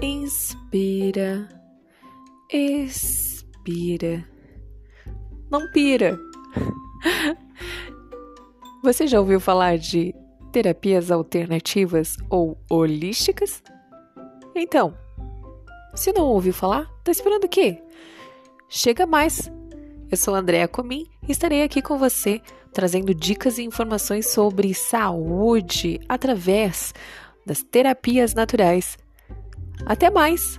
Inspira, expira. Não pira. Você já ouviu falar de terapias alternativas ou holísticas? Então, se não ouviu falar, tá esperando o quê? Chega mais! Eu sou Andréa Comim e estarei aqui com você trazendo dicas e informações sobre saúde através das terapias naturais. Até mais!